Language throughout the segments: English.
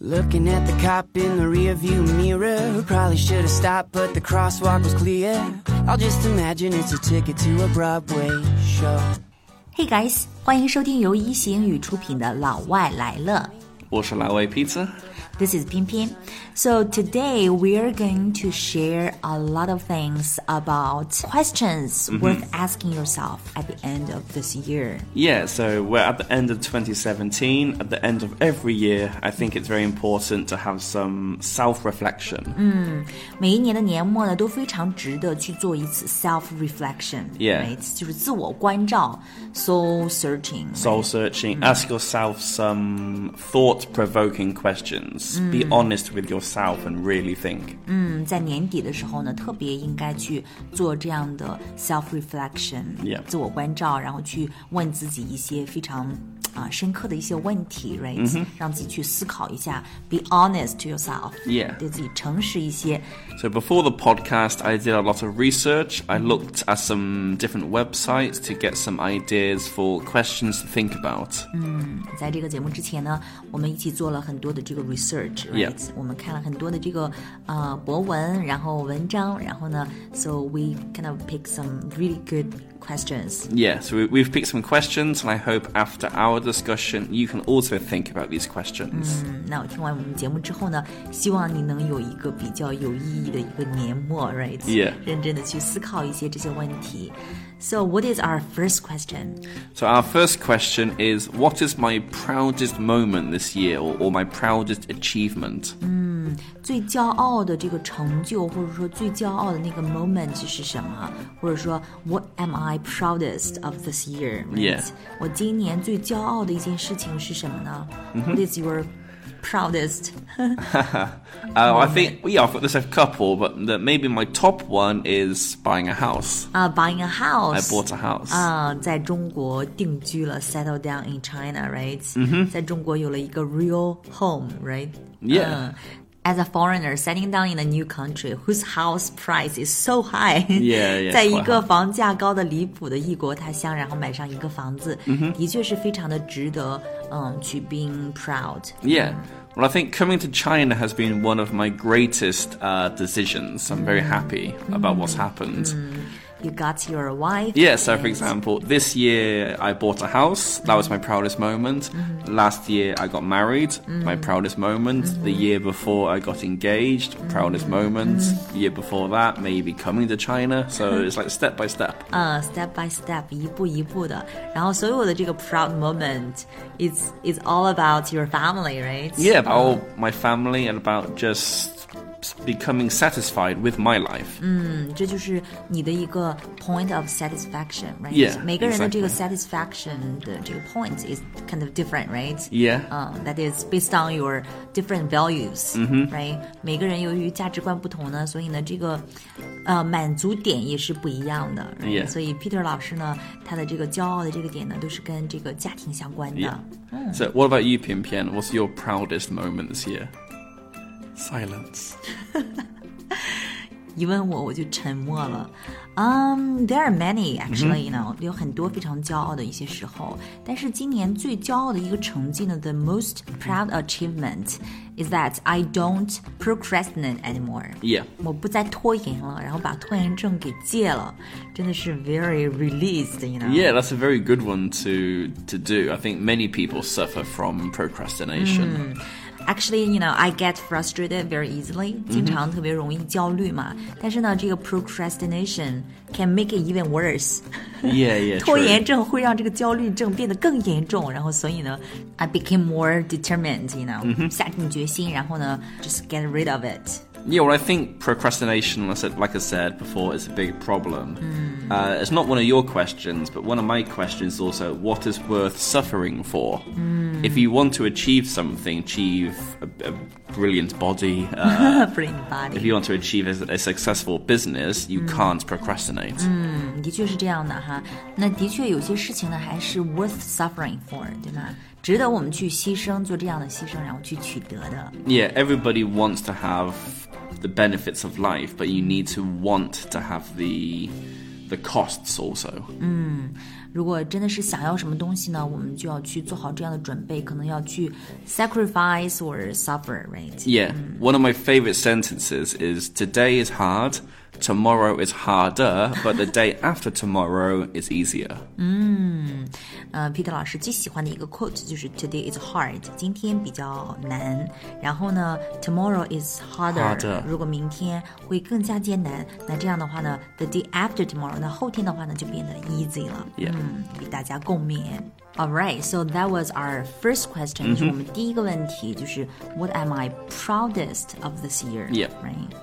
Looking at the cop in the rearview mirror, who probably should have stopped, but the crosswalk was clear. I'll just imagine it's a ticket to a Broadway show. Hey guys，欢迎收听由一席英语出品的《老外来了》。 我是辣味 pizza. This is Pian Pian. So today we are going to share a lot of things about questions mm -hmm. worth asking yourself at the end of this year. Yeah, so we're at the end of 2017. At the end of every year, I think it's very important to have some self-reflection. Mm. 嗯，每一年的年末呢，都非常值得去做一次 self-reflection. Yeah, right? 就是自我关照，soul searching. Soul searching. Right? Ask yourself some thought thought-provoking questions. Be honest with yourself and really think. 嗯，在年底的时候呢，特别应该去做这样的 self reflection，、 Yeah. 自我关照，然后去问自己一些非常 啊、深刻的一些问题，right？、让自己去思考一下，be honest to yourself， Yeah. 对自己诚实一些。 So before the podcast, I did a lot of research. I looked at some different websites to get some ideas for questions to think about. 在这个节目之前呢，我们一起做了很多的这个 research，right？、 Yeah. 我们看了很多的这个呃博文，然后文章，然后呢，so we kind of pick some really good questions。 Yeah, so we- we've picked some questions, and I hope after our discussion, you can also think about these questions. 嗯，那我听完我们节目之后呢，希望你能有一个比较有意义的一个年末，right？ Yeah. 认真的去思考一些这些问题。So what is our first question? So, our first question is What is my proudest moment this year, or, or my proudest achievement? 最骄傲的这个成就，或者说最骄傲的那个 moment 是什么？或者说 What am I proudest of this year? right？ Yeah. 我今年最骄傲的一件事情是什么呢、What is your proudest? Uh, I think, well, yeah, I've got this a couple, but the, maybe my top one is buying a house. 啊、b u y i n g a house. I bought a house. 啊、在中国定居了，settle down in China，right？、在中国有了一个 real home，right？ Yeah. 嗯 As a foreigner setting down in a new country whose house price is so high， Yeah, yeah, 在一 quite 个 high. 房价高的离谱的异国他乡，然后买上一个房子，的确是非常的值得，嗯，去 being proud。 Yeah. Well, I think coming to China has been one of my greatest uh, decisions. I'm very happy about what's happened. You got your wife. Yeah, so for and- example, this year I bought a house. That was my proudest moment. Last year I got married. My proudest moment. The year before I got engaged. Proudest moment. The year before that, maybe coming to China. So it's like step by step. 嗯、s t e p by step，一步一步的，然后所有的这个 proud moment is is all about your family, right? Yeah, about my family and about just becoming satisfied with my life. 嗯，这就是你的一个 point of satisfaction, right? Yeah, 每个人的这个 satisfaction 的这个 point is kind of different, right? Yeah. 嗯、t h a t is based on your different values, right? 每个人由于价值观不同呢，所以呢，这个呃满足点也是不一样的。right? Yeah. 所以 Peter 老师呢，他的这个骄傲的这个点呢，都是跟这个家庭相关的。 Yeah. So, what about you, Pian Pian? What's your proudest moment this year? Silence. 一问我我就沉默了。Um, there are many actually, you know，、有很多非常骄傲的一些时候。但是今年最骄傲的一个成绩呢，the most proud achievement is that I don't procrastinate anymore. Yeah. 我不再拖延了，然后把拖延症给戒了，真的是 very released, you know. Yeah, that's a very good one to to do. I think many people suffer from procrastination. Actually, you know, I get frustrated very easily，、经常特别容易焦虑嘛。但是呢，这个 procrastination can make it even worse。 Yeah, yeah. 拖 true. 延症会让这个焦虑症变得更严重，然后所以呢，I became more determined，you know，、下定决心，然后呢，just get rid of it。 Yeah, well, I think procrastination, like I said, like I said before, is a big problem. Uh, it's not one of your questions, but one of my questions is also what is worth suffering for? If you want to achieve something, achieve a, a brilliant body, uh, Brain if body， you want to achieve a, a successful business, you can't procrastinate. 的确是这样的哈。那的确有些事情呢，还是 worth suffering for，对吗？值得我们去牺牲，做这样的牺牲，然后去取得的。 Yeah, everybody wants to have the benefits of life, but you need to want to have the the costs also. 如果真的是想要什么东西呢，我们就要去做好这样的准备，可能要去 sacrifice or suffer, right? Yeah. One of my favorite sentences is Today is hard, tomorrow is harder, but the day after tomorrow is easier. 呃，Peter 老师最喜欢的一个 quote 就是 Today is hard，今天比较难。然后呢，Tomorrow is harder，, Harder 如果明天会更加艰难，那这样的话呢，The day after tomorrow，那后天的话呢就变得 easy 了。 Yeah 嗯，与大家共勉。 All right, so that was our first question，、就是我们第一个问题，就是 What am I proudest of this year? Yeah. Right.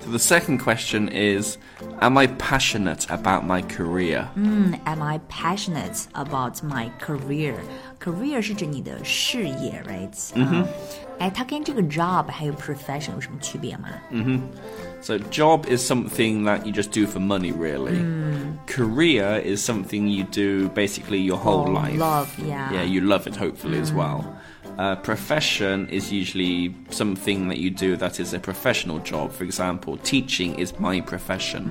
So the second question is Am I passionate about my career? Am I passionate about my career? Career 是指你的事业，right？嗯哼。哎，它跟这个 job 还有 profession 有什么区别吗？ So, job is something that you just do for money, really. Career is something you do basically your whole Oh, life. love, yeah. Yeah, you love it, hopefully, as well. Uh, profession is usually something that you do that is a professional job. For example, teaching is my profession.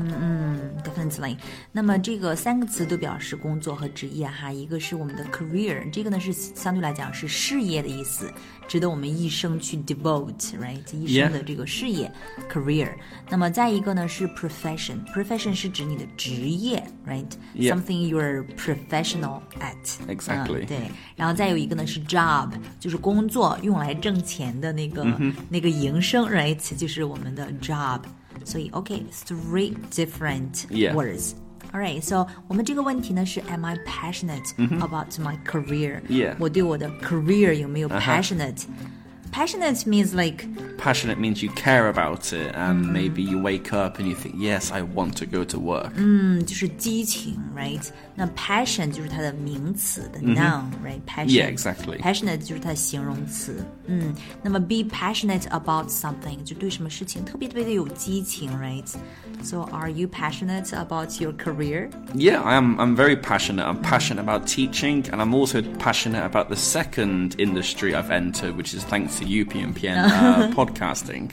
Definitely。那么这个三个词都表示工作和职业哈，一个是我们的 career，这个呢是相对来讲是事业的意思，值得我们一生去 devote，right？一生的这个事业 career。那么再一个呢是 profession，profession 是指你的职业Yeah.，right？Something you're professional at。 Exactly. 嗯对，然后再有一个呢是 job，就是 工作用来挣钱的那个、那个营生，right？就是我们的 job。所以，OK，three、different Yeah. words。Alright, so 我们这个问题呢是 Am I passionate about my career？、 Yeah. 我对我的 career 有没有 passionate？、Passionate means like Passionate means you care about it, and maybe you wake up and you think, yes, I want to go to work. 嗯，就是激情，right？ 那 passion 就是它的名词的 noun，right？passion。 Yeah, exactly. Passionate 就是它的形容词。嗯，那么 be passionate about something 就对什么事情特别特别的有激情，right？So are you passionate about your career？ Yeah, I am. I'm very passionate. I'm passionate about teaching, and I'm also passionate about the second industry I've entered, which is thanks to you, PMPN, uh, podcasting.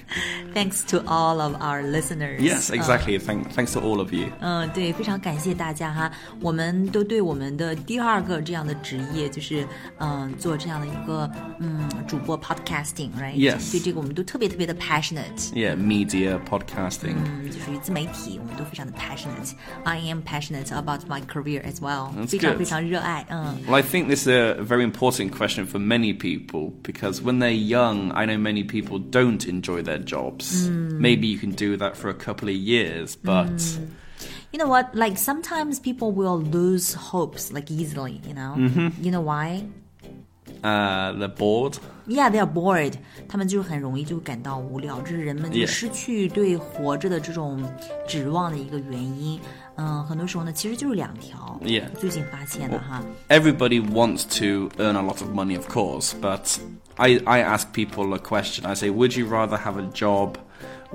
Thanks to all of our listeners. Yes, exactly. Thank, thanks to all of you. 嗯，对，非常感谢大家哈，我们 都对我们的第二个这样的职业，就是嗯，做这样的一个嗯主播 podcasting，right？ Yes 对这个我们都特别特别的 passionate。 Yeah, media, podcasting. 嗯，就属于自媒体，我们都非常的 passionate。I am passionate about my career as well， That's 非常 good 非常热爱。嗯 Well, I think this is a very important question for many people because when they're young, I know many people don't enjoy their jobs. Maybe you can do that for a couple of years, but You know what? Like sometimes people will lose hopes like easily. You know? You know why? uh, they're bored. Yeah, they are bored. 他们就是很容易就感到无聊，这是人们就 Yeah. 失去对活着的这种指望的一个原因。嗯，很多时候呢，其实就是两条。 Yeah. 最近发现的哈。 Everybody wants to earn a lot of money, of course, but I, I ask people a question. I say, would you rather have a job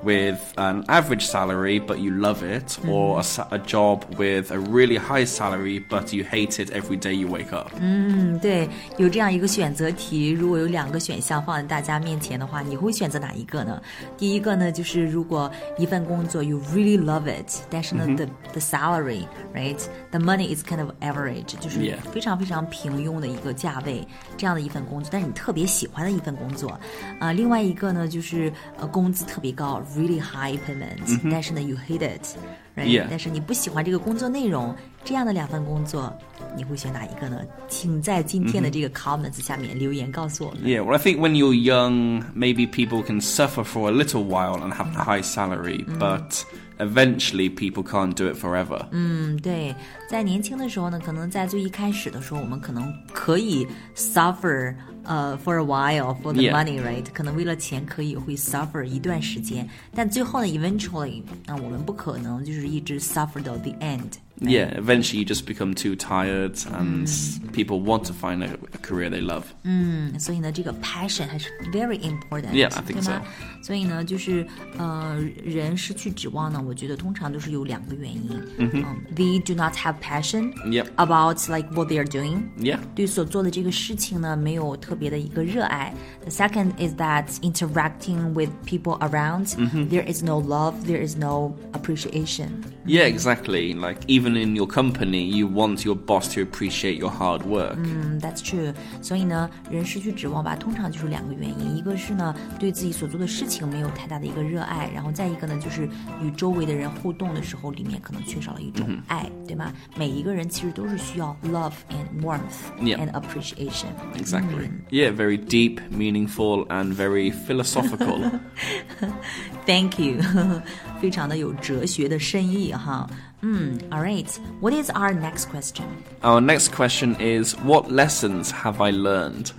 with an average salary but you love it, or a, sa- a job with a really high salary but you hate it every day you wake up? 嗯，对，有这样一个选择题，如果有两个选项放在大家面前的话，你会选择哪一个呢？第一个呢，就是如果一份工作 you really love it，但是呢、the the salary right the money is kind of average，就是 Yeah. 非常非常平庸的一个价位，这样的一份工作，但是你特别喜欢的一份工作。啊、另外一个呢，就是呃工资特别高 ，really high payment，、但是呢 you hate it。Right? Yeah. 但是你不喜欢这个工作内容，这样的两份工作，你会选哪一个呢？请在今天的这个 comments 下面留言告诉我们。 Yeah, well, I think when you're young, maybe people can suffer for a little while and have a high salary, but eventually people can't do it forever. 嗯，对，在年轻的时候呢，可能在最一开始的时候，我们可能可以 suffer 呃、for a while for the Yeah. money right，可能为了钱可以会 suffer 一段时间，但最后呢，eventually，那我们不可能就是一直 suffer 到 the end。 Yeah, eventually you just become too tired and people want to find a, a career they love. 嗯，所以呢，这个 passion 还是 very important， Yeah, I think 对吗？所以呢，就是呃，人失去指望呢，我觉得通常都是有两个原因。嗯 they do not have passion Yep. about like what they are doing。 Yeah. 对所做的这个事情呢，没有特 别的一个热爱。The second is that interacting with people around, there is no love, there is no appreciation. Yeah, exactly. Like even even in your company, you want your boss to appreciate your hard work. 嗯，That's true。所以呢，人失去指望吧，通常就是两个原因，一个是呢对自己所做的事情没有太大的一个热爱，然后再一个呢就是与周围的人互动的时候，里面可能缺少了一种爱，对吗？每一个人其实都是需要 love and warmth Yeah. and appreciation。 Exactly. Yeah, very deep, meaningful, and very philosophical. Thank you，非常的有哲学的深意哈。嗯，All right. What is our next question? Our next question is What lessons have I learned?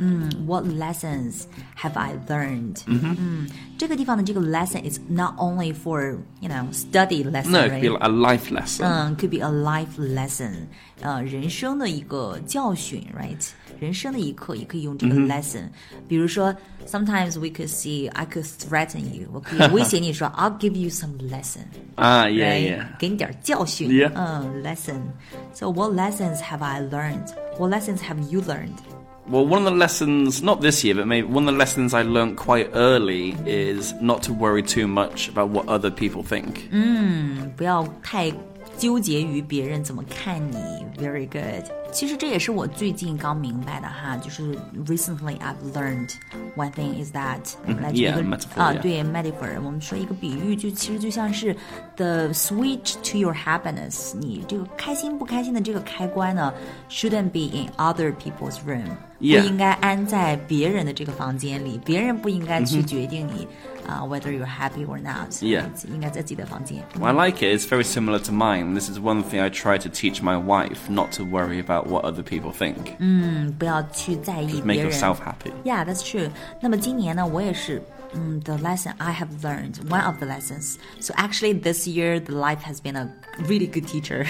What lessons have I learned? 嗯，这个地方的这个 lesson is not only for you know study lesson, No, it right? could be like a life lesson. 嗯，could be a life lesson，呃，人生的一个教训，right？ 人生的一课也可以用这个 lesson。比如说，sometimes we could see I could threaten you，我可以威胁你说 I'll give you some lesson， Ah, yeah, right？ yeah. 给你点教训。 Yeah. 嗯，lesson。So what lessons have I learned? What lessons have you learned? Well, one of the lessons, not this year, but maybe one of the lessons I learned quite early is not to worry too much about what other people think. 不要太纠结于别人怎么看你。Very good。 其实这也是我最近刚明白的哈，就是 recently I've learned one thing is that 来举一个啊.对 metaphor，我们说一个比喻，就其实就像是 the switch to your happiness，你这个开心不开心的这个开关呢，shouldn't be in other people's room，Yeah. 不应该安在别人的这个房间里，别人不应该去决定你啊、whether you're happy or not， Yeah. 应该在自己的房间。 Well, I like it. It's very similar to mine. This is one thing I try to teach my wife not to worry about what other people think. 不要去在意 Make 别人。 yourself happy. Yeah, that's true. 那么今年呢，我也是， 嗯，the lesson I have learned, one of the lessons. So actually, this year, the life has been a really good teacher,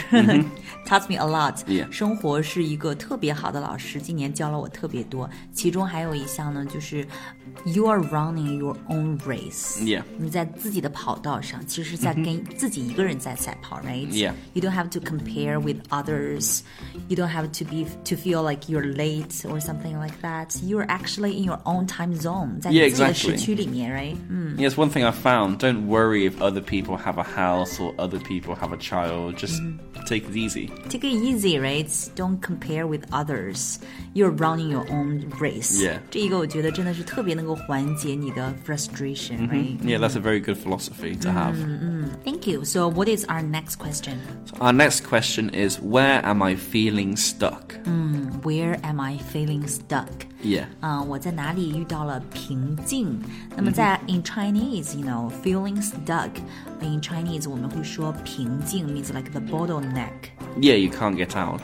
taught me a lot. Yeah. 生活是一个特别好的老师，今年教了我特别多。其中还有一项呢，就是 you are running your own race. Yeah. 你在自己的跑道上，其实是在跟自己一个人在赛跑，right? Yeah. You don't have to compare with others. You don't have to be to feel like you're late or something like that. You're actually in your own time zone. 在你 Yeah, 自己的 exactly. 时区里面 ，right? 嗯 Yes, one thing I found don't worry if other people have a house or other people have a child. Just take it easy. Take it easy, right? Don't compare with others. You're running your own race. Yeah. 这一个我觉得真的是特别能够缓解你的 frustration, right? Yeah, that's a very good philosophy to have. Thank you. So, what is our next question? Our next question is Where am I feeling stuck? Where am I feeling stuck? Yeah. 嗯、我在哪里遇到了瓶颈？ 那么在 in Chinese，you know, feeling stuck in Chinese 我们会说瓶颈 means like the bottleneck. Yeah, you can't get out.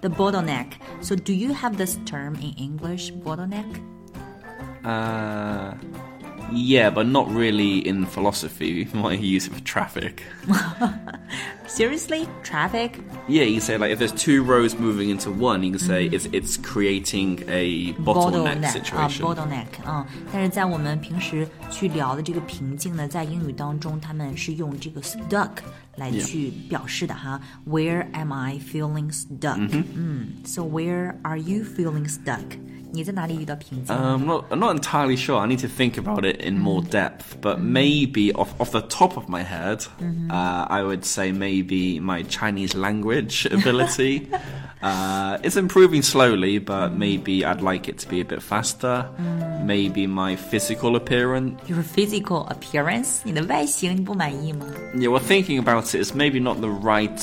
The bottleneck. So do you have this term in English, bottleneck? Uh, yeah, but not really in philosophy. You might use it for traffic. Seriously, traffic? Yeah, you can say like if there's two roads moving into one, you can say it's it's creating a bottleneck 啊 situation. ，bottleneck，嗯，但是在我们平时去聊的这个瓶颈呢，在英语当中，他们是用这个 stuck 来去表示的哈。Where am I feeling stuck？、嗯，So where are you feeling stuck？ 你在哪里遇到瓶颈？ Um, I'm not, I'm not entirely sure. I need to think about it in more depth. But maybe off, off the top of my head, uh, I would say maybe my Chinese language ability. uh, it's improving slowly, but maybe I'd like it to be a bit faster. Maybe my physical appearance. Your physical appearance，你的外形你不满意吗？ Yeah, well, thinking about it is maybe not the right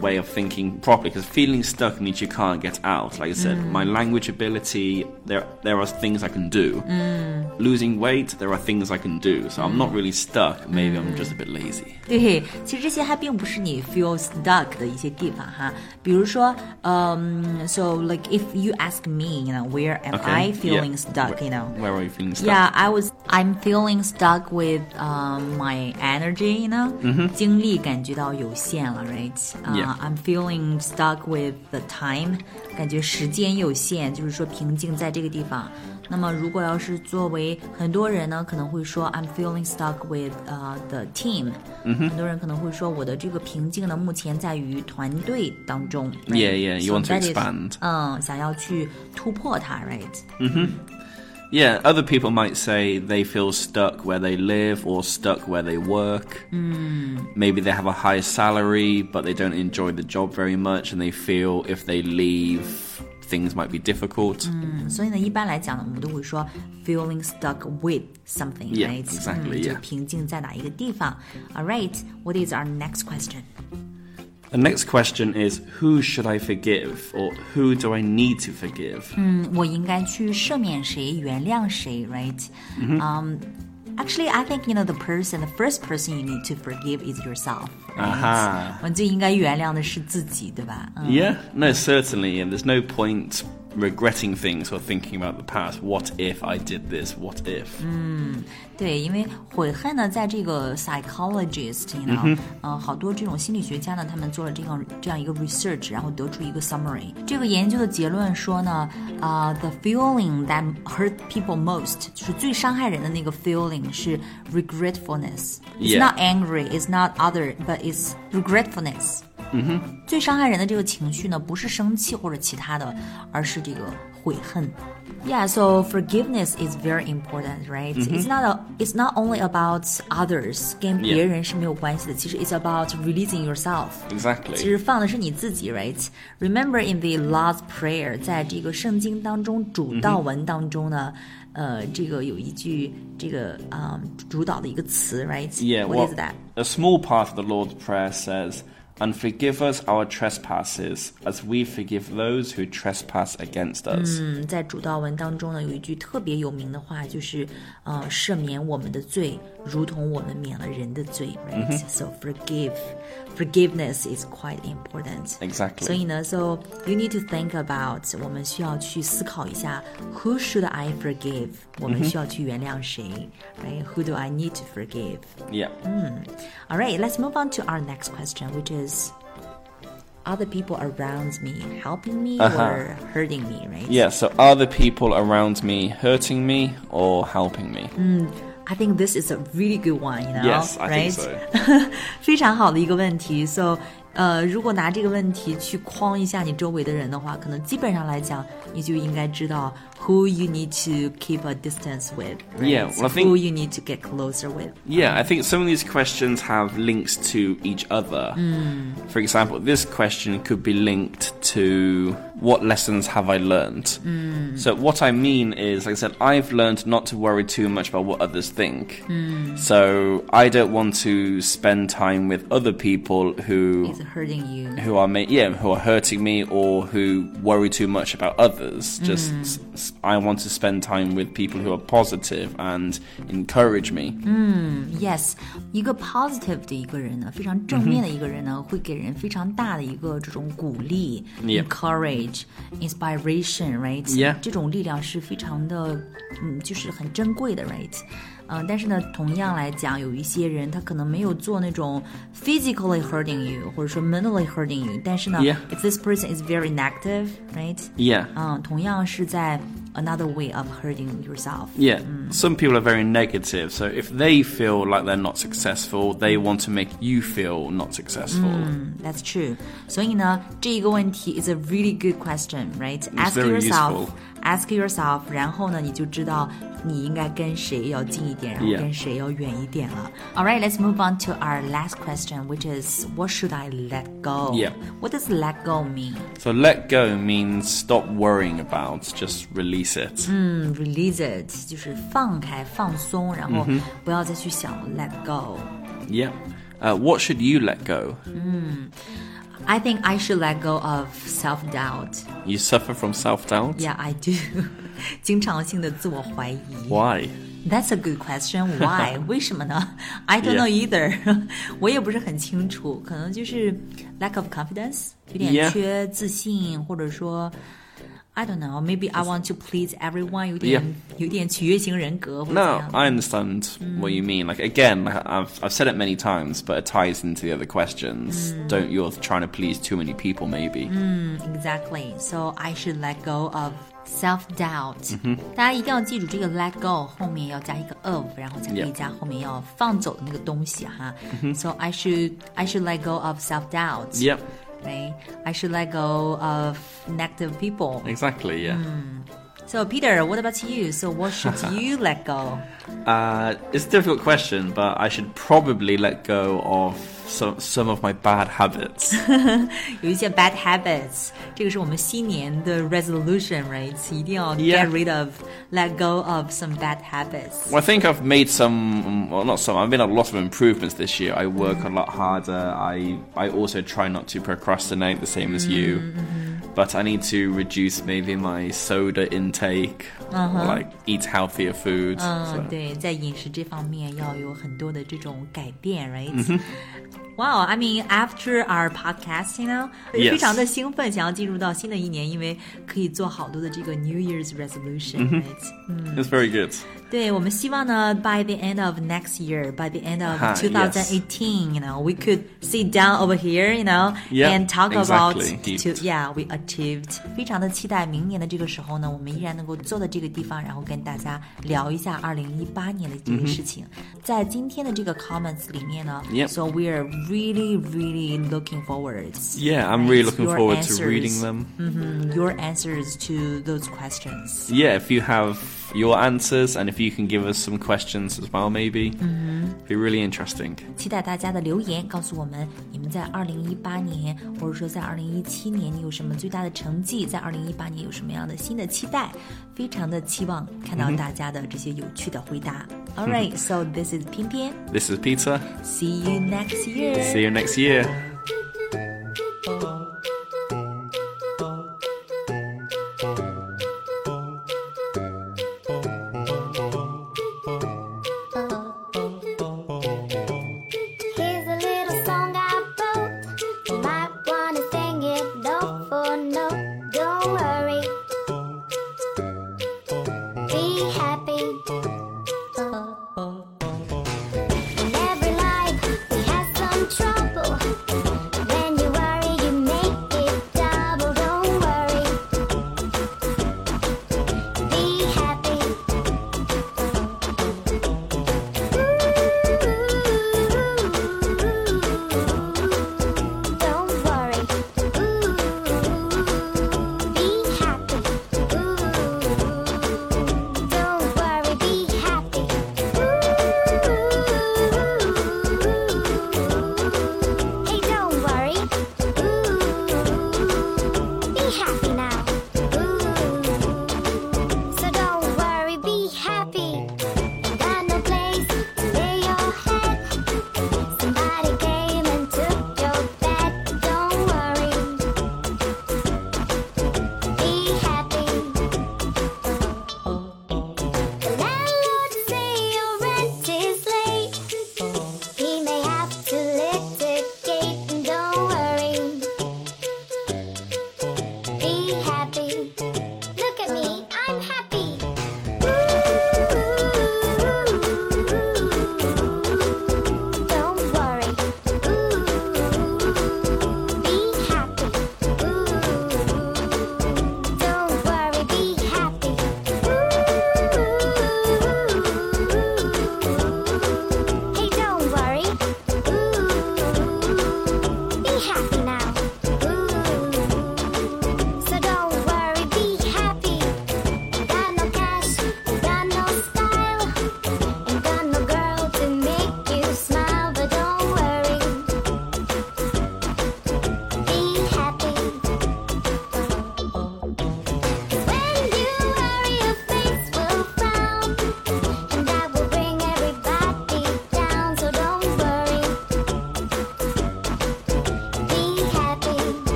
way of thinking properly because feeling stuck means you can't get out. Like I said, mm. my language ability, there there are things I can do. Mm losing weight, there are things I can do. So I'm not really stuck. Maybe I'm just a bit lazy. 对，其实这些还并不是你 feel stuck 的一些地方哈。比如说，嗯、um,，so like if you ask me, you know, where am okay, I feeling yeah. stuck? You know, where are you feeling stuck? Yeah, I was. I'm feeling stuck with um, my energy. You know，、mm hmm. 精力感觉到有限了，right？啊、uh, yeah. I'm feeling stuck with the time，感觉时间有限，就是说瓶颈在这个地方。那么，如果要是作为很多人呢，可能会说 I'm feeling stuck with 呃、the team。很多人可能会说我的这个瓶颈呢，目前在于团队当中。right? Yeah, yeah, you So want to that is- expand. 嗯，想要去突破它，right？ Yeah, other people might say they feel stuck where they live or stuck where they work. Maybe they have a high salary, but they don't enjoy the job very much, and they feel if they leave, things might be difficult. 所以呢，一般来讲呢，我们都会说 feeling stuck with something, Yeah, right? exactly, 嗯就 yeah. 瓶颈在哪一个地方？All right, what is our next question? The next question is Who should I forgive, or who do I need to forgive? 我应该去赦免谁，原谅谁，right? Um, actually, I think you know the person, the first person you need to forgive is yourself. Right? Aha. 我们最应该原谅的是自己，对吧？嗯 Yeah, no, certainly, and there's no point regretting things or thinking about the past. What if I did this? What if? 对，因为悔恨呢，在这个 psychologist，you know，嗯、Mm-hmm. 好多这种心理学家呢，他们做了这样这样一个 research，然后得出一个 summary。这个研究的结论说呢，啊、t h e feeling that hurt people most，就是最伤害人的那个 feeling 是 regretfulness。It's Yeah. not angry, it's not other, but it's regretfulness。 嗯哼，最伤害人的这个情绪呢，不是生气或者其他的，而是这个悔恨。Yeah, so forgiveness is very important, right? Mm -hmm. It's not a, it's not only about others，跟别人是没有关系的。其实 it's about releasing yourself. Exactly. 其实放的是你自己，right? Remember in the Lord's Prayer，在这个圣经当中主祷文当中呢。呃，这个有一句这个啊、um, 主导的一个词，right? Yeah, what, what is that? A small part of the Lord's Prayer says, and forgive us our trespasses, as we forgive those who trespass against us。嗯，在主祷文当中呢，有一句特别有名的话，就是呃，赦免我们的罪，如同我们免了人的罪。Right? So forgive forgiveness is quite important. Exactly. 所以呢，so you need to think about，我们需要去思考一下，Who should I forgive？我们需要去原谅谁、r i g h t Who do I need to forgive？ Yeah. All right, let's move on to our next question, which is. Other people around me helping me or hurting me, right? Yeah, so are the people around me hurting me or helping me? I think this is a really good one, you know, Yes, I right? think so. 非常好的一个问题。So， 呃，如果拿这个问题去框一下你周围的人的话，可能基本上来讲，你就应该知道 who you need to keep a distance with, right? Yeah, well, I think- who you need to get closer with. Yeah, I think some of these questions have links to each other. For example, this question could be linked to what lessons have I learned? So, what I mean is, like I said, I've learned not to worry too much about what others think. So, I don't want to spend time with other people who It's hurting you. who are ma- yeah who are hurting me or who worry too much about others just s- s- i want to spend time with people who are positive and encourage me Yes，一个 positive 的一个人呢，非常正面的一个人呢，会给人非常大的一个这种鼓励、 Yeah. encourage、inspiration，right？ Yeah. 这种力量是非常的，嗯，就是很珍贵的，right？ 嗯、但是呢，同样来讲，有一些人他可能没有做那种 physically hurting you，或者说 mentally hurting you，但是呢 Yeah. if this person is very negative，right？yeah 嗯，同样是在 another way of hurting yourself。 yeah some people are very negative so if they feel like they're not successful they want to make you feel not successful That's true. 所以呢，这一个问题 is a really good question, right? Ask very yourself, useful. ask yourself，然后呢，你就知道你应该跟谁要近一点，然后 Yeah. 跟谁要远一点了。All right, let's move on to our last question, which is what should I let go? Yeah. What does let go mean? so let go means stop worrying about just release it 嗯，release it 就是放开、放松，然后不要再去想 let go。 yeah uh, what should you let go I think I should let go of self doubt. you suffer from self-doubt Yeah, I do. 经常性的自我怀疑。 why That's a good question. Why? 为什么呢？I don't know either. 我也不是很清楚，可能就是 lack of confidence，有点 Yeah. 缺自信，或者说 I don't know. Maybe I want to please everyone，有点 Yeah. 有点取悦型人格或者怎 No, 样。 I understand what you mean. Like again, like I've I've said it many times, but it ties into the other questions. Don't you're trying to please too many people, maybe? Exactly. So I should let go of self doubt. 大家一定要记住，这个 let go 后面要加一个 of，然后才可以 Yeah. 加后面要放走的那个东西哈。So I should I should let go of self doubt. Yep, Right? I should let go of negative people. exactly. Yeah. So Peter, what about you? So what should you let go? Uh, it's a difficult question, but I should probably let go of some some of my bad habits. 有一些 bad habits，这个是我们新年的 resolution，right？一定要 Yeah. get rid of, let go of some bad habits. Well, I think I've made some, well, not some. I've made a lot of improvements this year. I work a lot harder. I I also try not to procrastinate, the same as you. But I need to reduce maybe my soda intake, or like eat healthier foods. 嗯 so.，对，在饮食这方面要有很多的这种改变，right？、 Mm-hmm. Wow, I mean, after our podcast, you know， Yes. 非常的兴奋，想要进入到新的一年，因为可以做好多的这个 New Year's resolution，right？、 It's very good. 对，我们希望呢，by the end of next year, by the end of Ha, 2018, you know, we could sit down over here, you know, Yeah, and talk about exactly. to yeah, we achieved. 非常的期待明年的这个时候呢，我们依然能够坐在这个地方，然后跟大家聊一下2018年的这个事情。在今天的这个 comments 里面呢 Yep. so we are really, really looking forward. Yeah, I'm really right, looking your forward answers, to reading them. mhm, your answers to those questions. Yeah, if you have your answers and if you can give us some questions as well, maybe, be really interesting. 期待大家的留言，告诉我们你们在二零一八年，或者说在二零一七年，你有什么最大的成绩？在二零一八年有什么样的新的期待？非常的期望看到大家的这些有趣的回答。 All right, so this is 翩翩 This is Pizza. See you next year. See you next year.